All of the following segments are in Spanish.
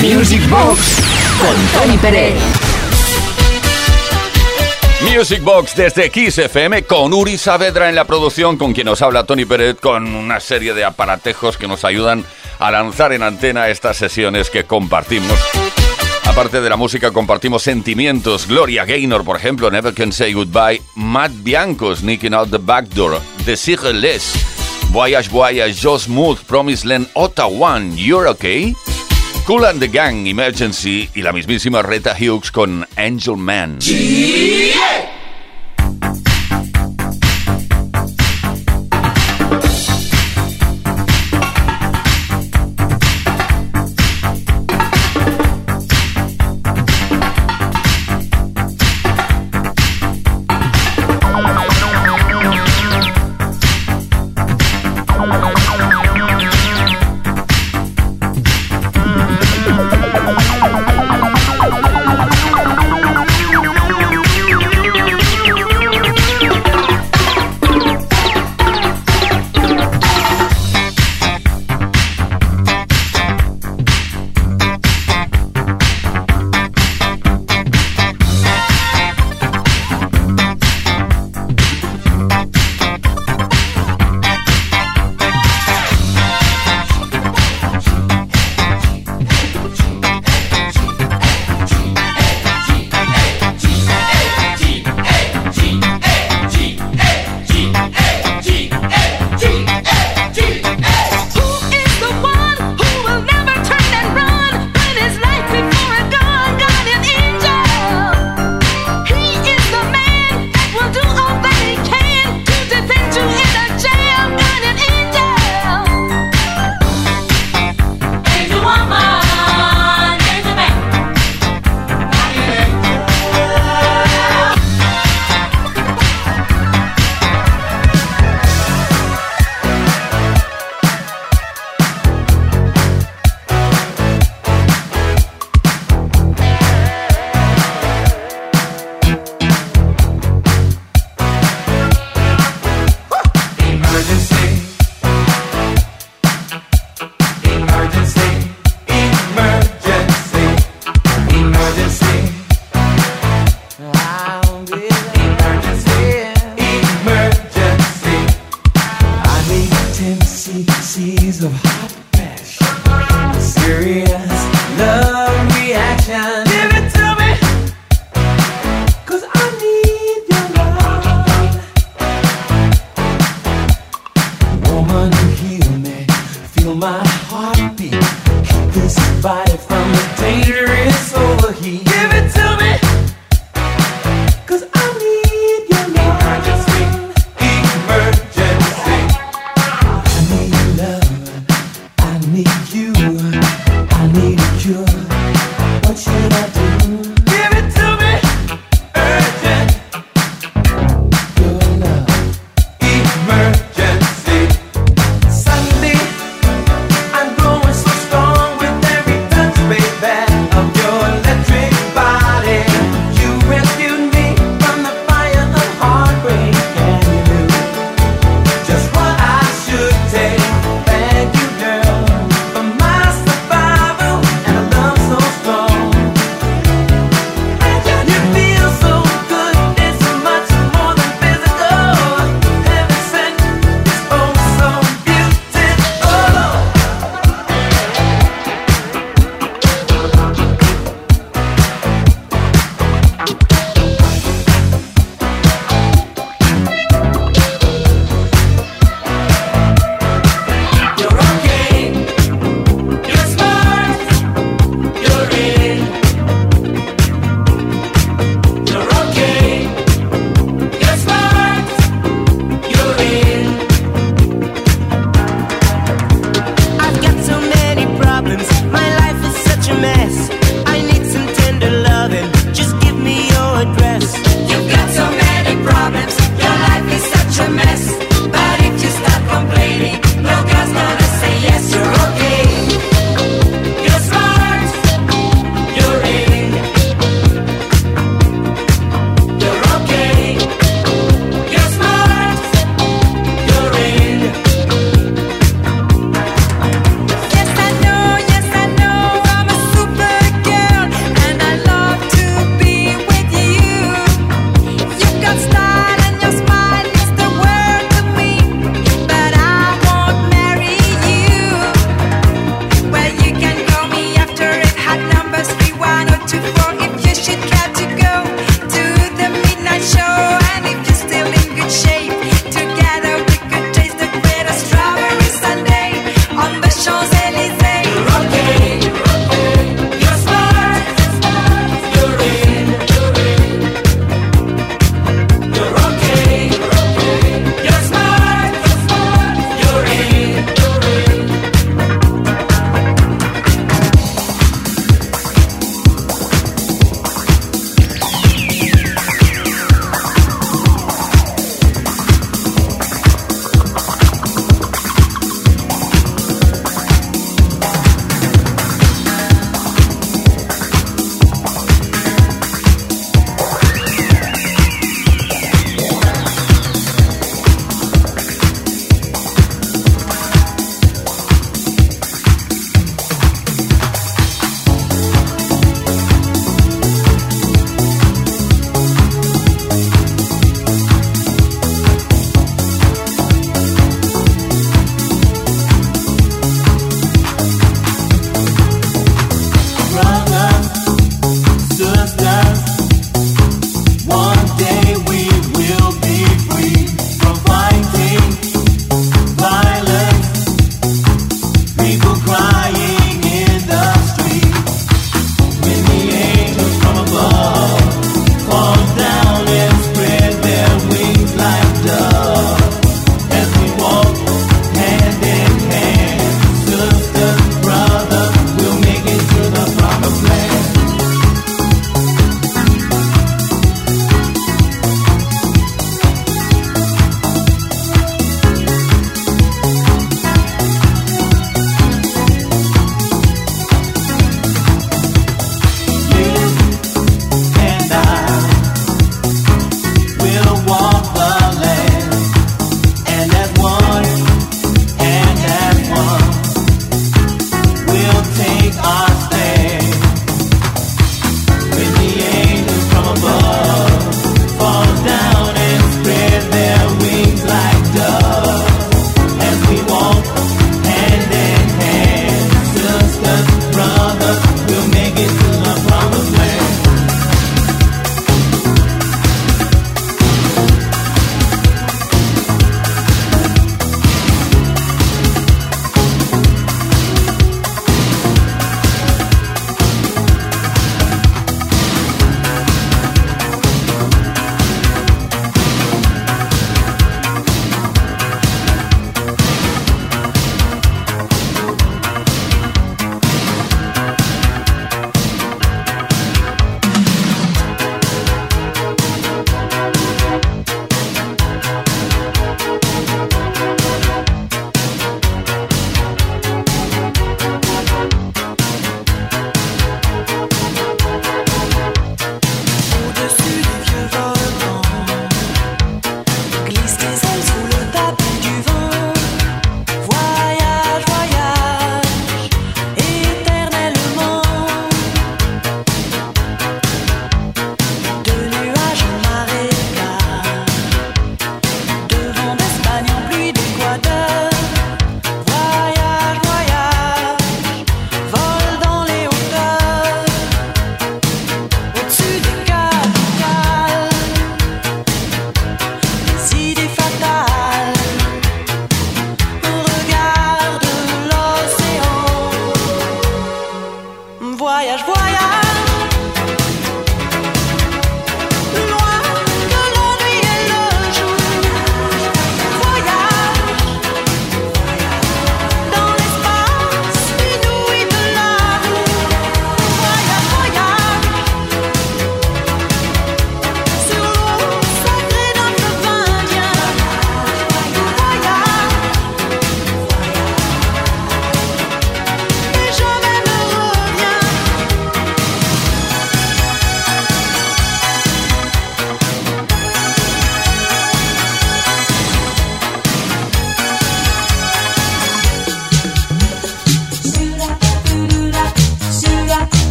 Music Box con Tony Pérez. Music Box desde Kiss FM con Uri Saavedra en la producción, con quien nos habla Tony Pérez, con una serie de aparatejos que nos ayudan a lanzar en antena estas sesiones que compartimos. Aparte de la música, compartimos sentimientos. Gloria Gaynor, por ejemplo, Never Can Say Goodbye. Matt Bianco, Sneaking Out the Back Door. The Less. Voyage Voyage, Joe Smooth, Promise Land, Ottawa, You're Okay. Cool and the Gang, Emergency y la mismísima Reta Hughes con Angel Man.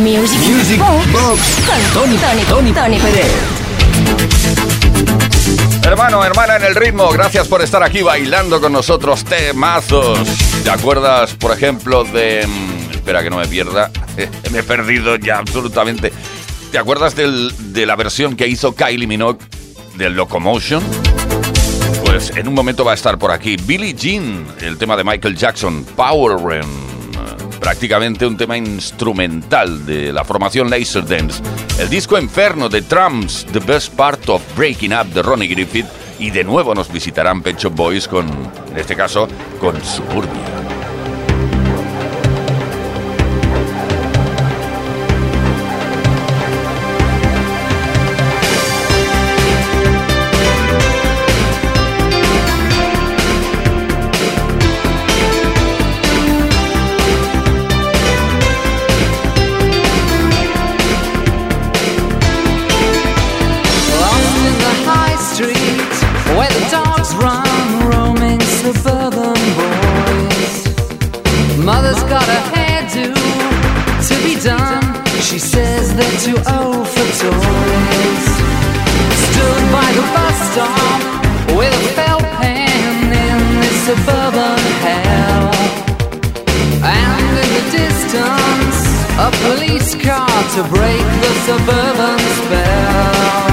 Music, Music Box con Tony, Tony, Tony, Tony Pérez. Hermano, hermana en el ritmo, gracias por estar aquí bailando con nosotros temazos. ¿Te acuerdas, por ejemplo, de... Mm, espera que no me pierda, me he perdido ya absolutamente. ¿Te acuerdas del, de la versión que hizo Kylie Minogue del Locomotion? Pues en un momento va a estar por aquí Billie Jean, el tema de Michael Jackson, Power Run prácticamente un tema instrumental de la formación Laserdance. El disco Inferno de Trumps, The Best Part of Breaking Up de Ronnie Griffith. Y de nuevo nos visitarán Pecho Boys con, en este caso, con Suburbia. a police car to break the suburban spell.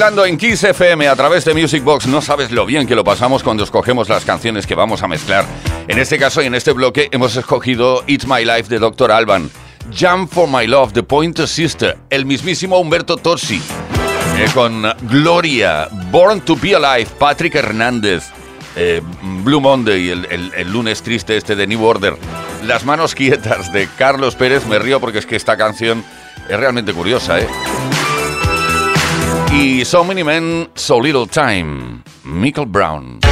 Bailando en Kiss FM a través de Music Box. No sabes lo bien que lo pasamos cuando escogemos las canciones que vamos a mezclar. En este caso y en este bloque hemos escogido It's My Life de Dr. Alban, Jump for My Love de Pointer Sister, el mismísimo Humberto Torsi, eh, con Gloria, Born to Be Alive, Patrick Hernández, eh, Blue Monday, el, el, lunes triste este de New Order, Las manos quietas de Carlos Pérez, me río porque es que esta canción es realmente curiosa, ¿eh? Y So Many Men, So Little Time, Michael Brown.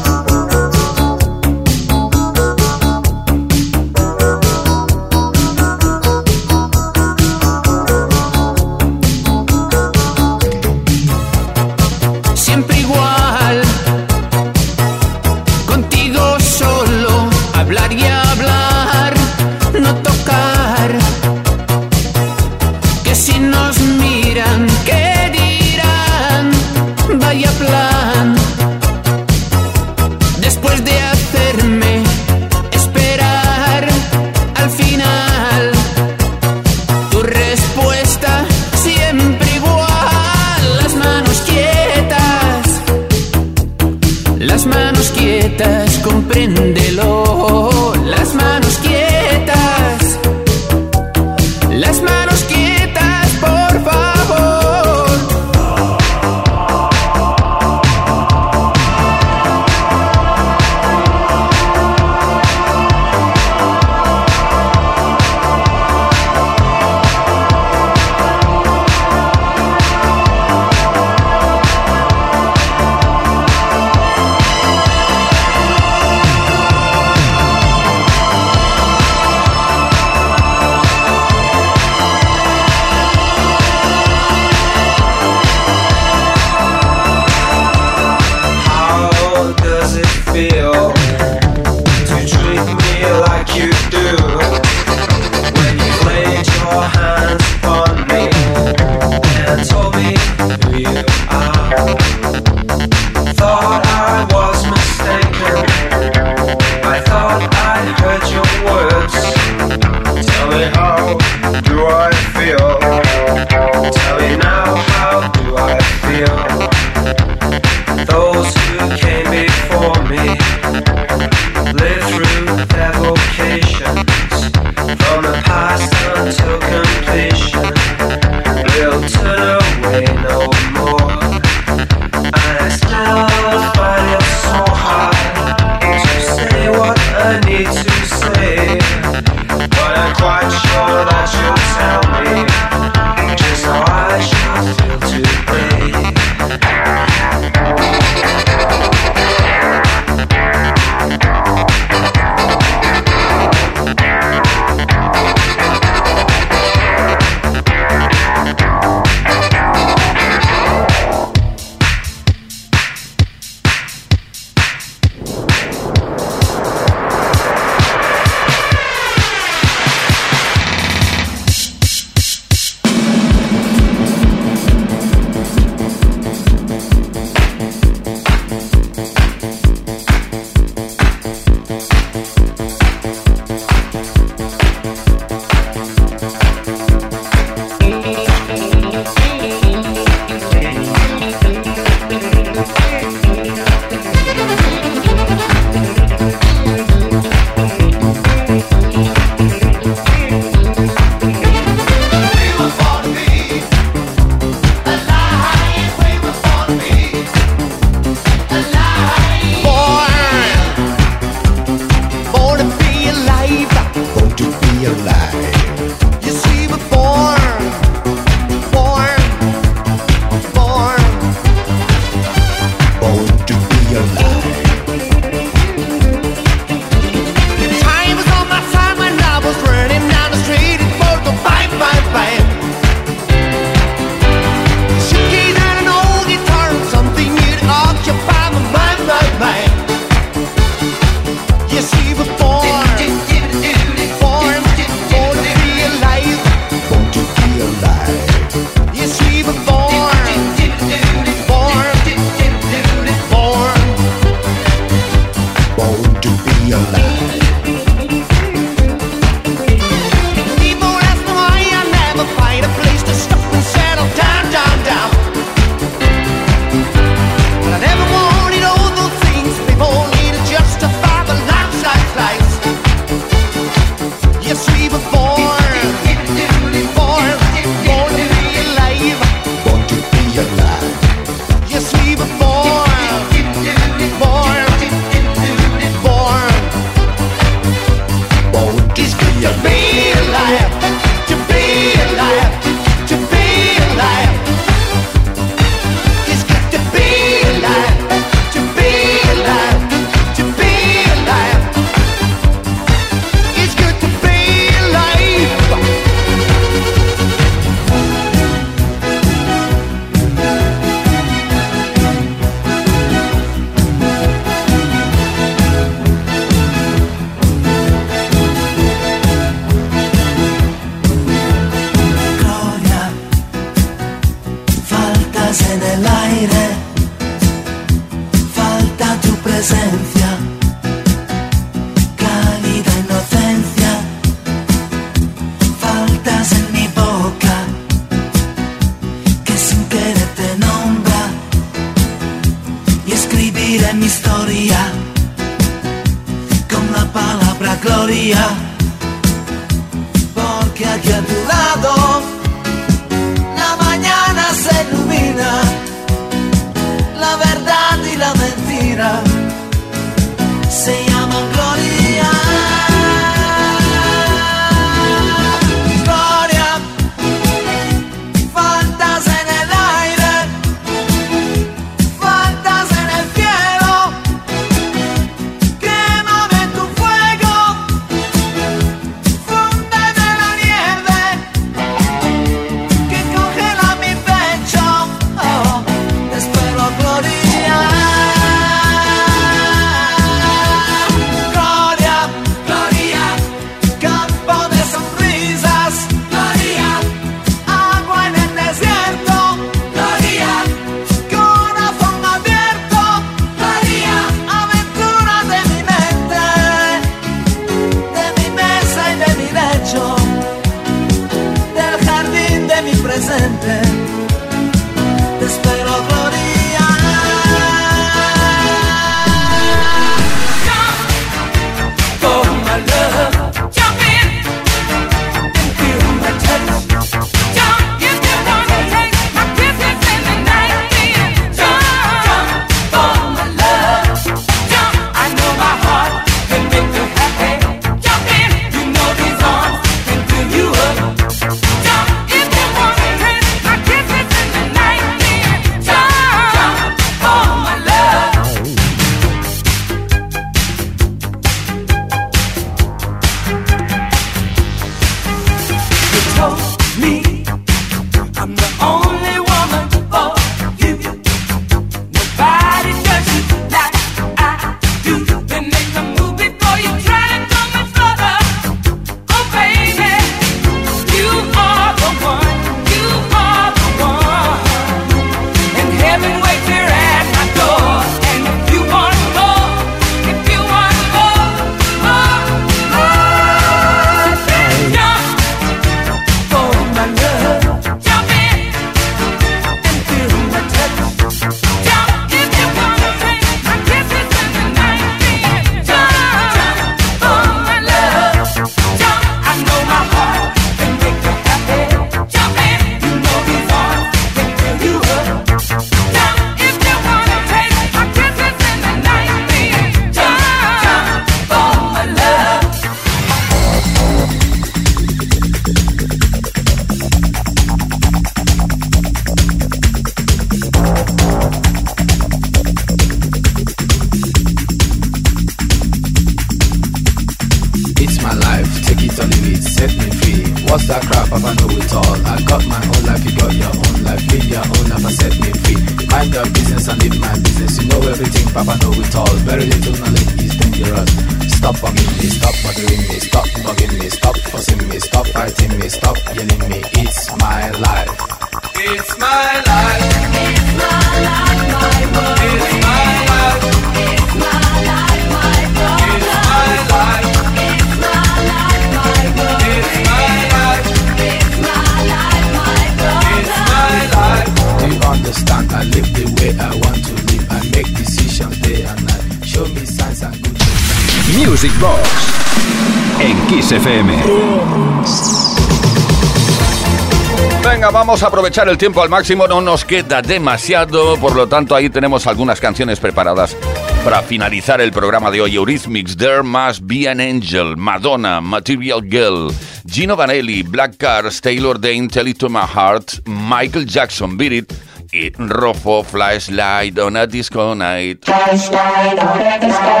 vamos a aprovechar el tiempo al máximo, no nos queda demasiado, por lo tanto ahí tenemos algunas canciones preparadas para finalizar el programa de hoy. Eurythmics, There Must Be an Angel, Madonna, Material Girl, Gino Vanelli, Black Cars, Taylor Dane, Tell Heart, Michael Jackson, Beat It, y Rofo Flashlight on a Disco Night. Flashlight on a disco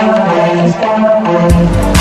night.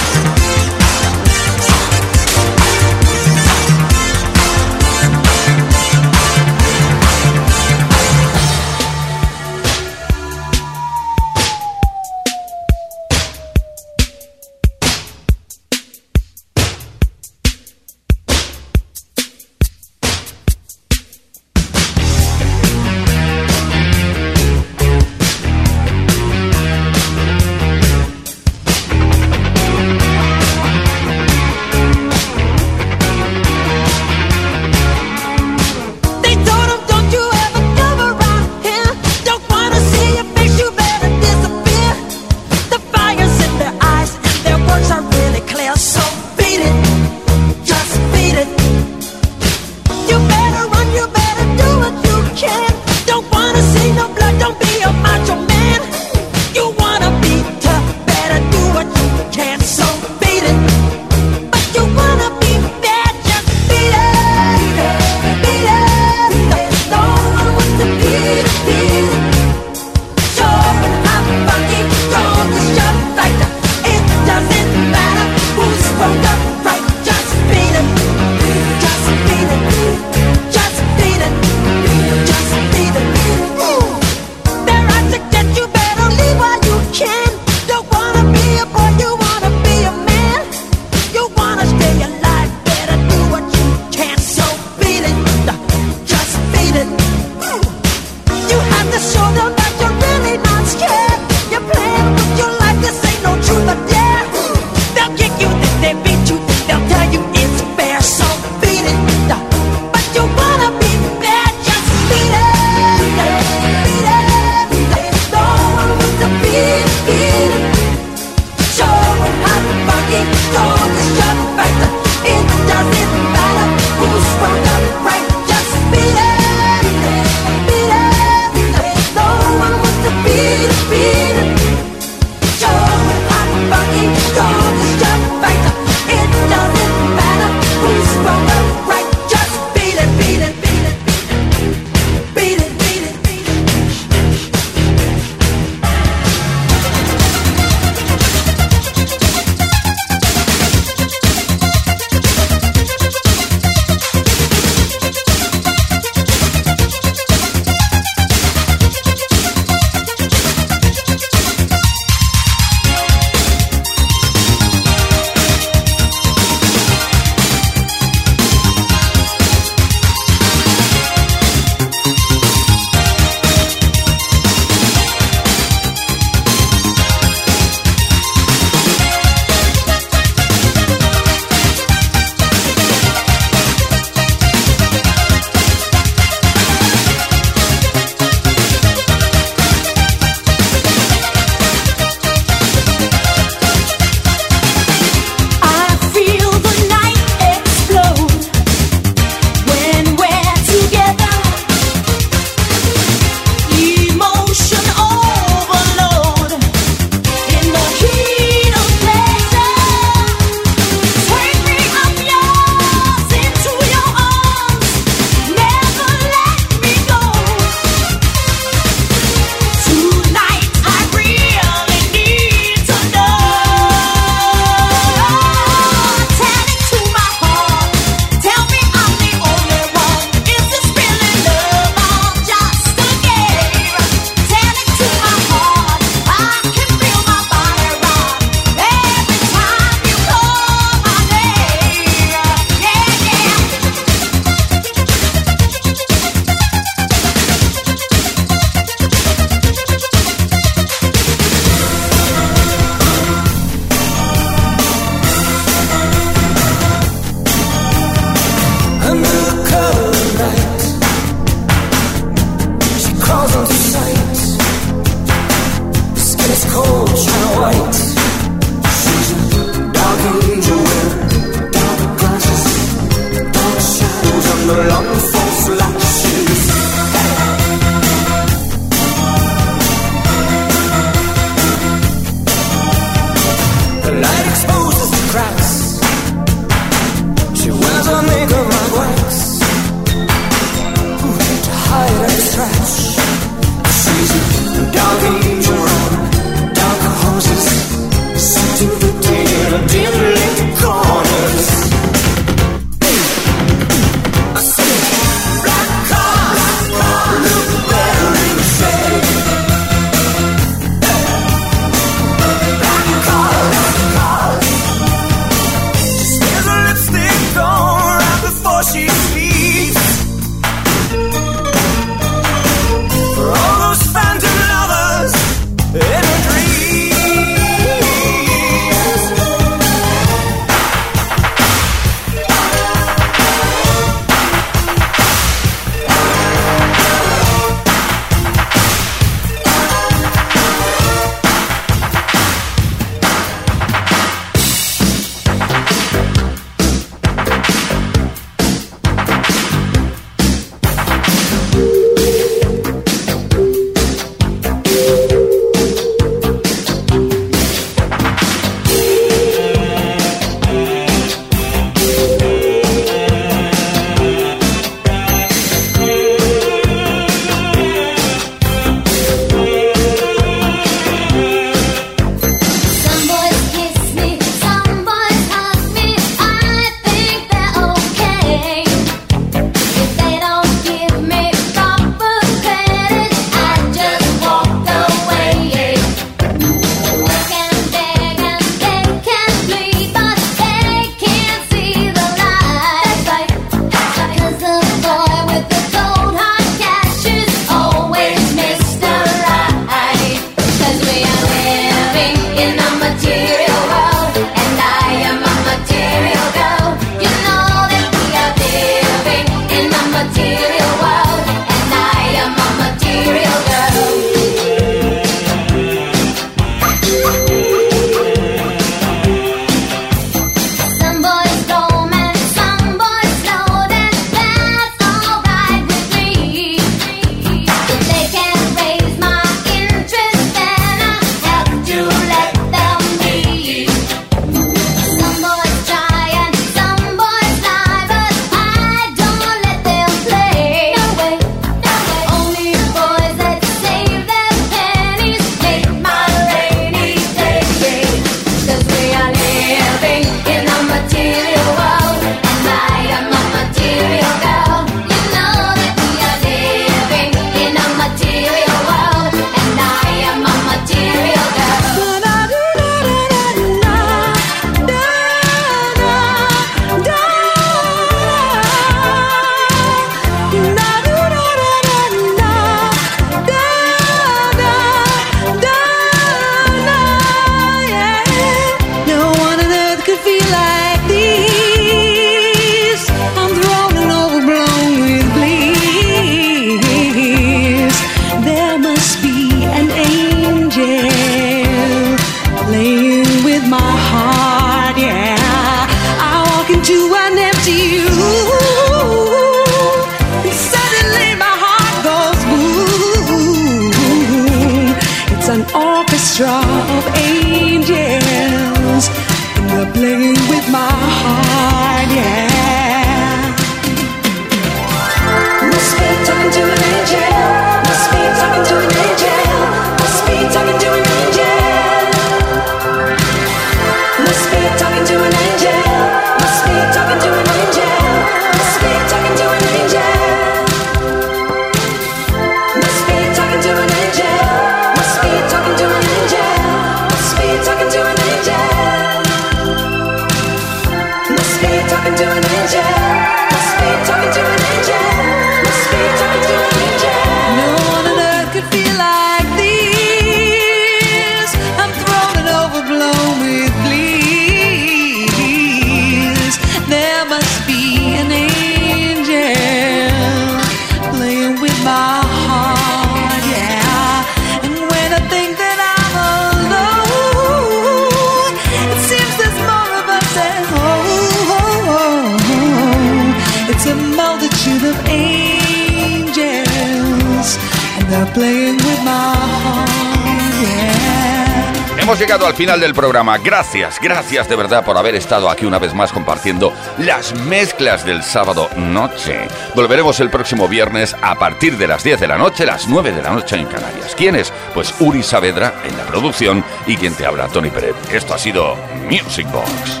llegado al final del programa. Gracias, gracias de verdad por haber estado aquí una vez más compartiendo las mezclas del sábado noche. Volveremos el próximo viernes a partir de las 10 de la noche, las 9 de la noche en Canarias. ¿Quiénes? Pues Uri Saavedra en la producción y quien te habla, Tony Pérez. Esto ha sido Music Box.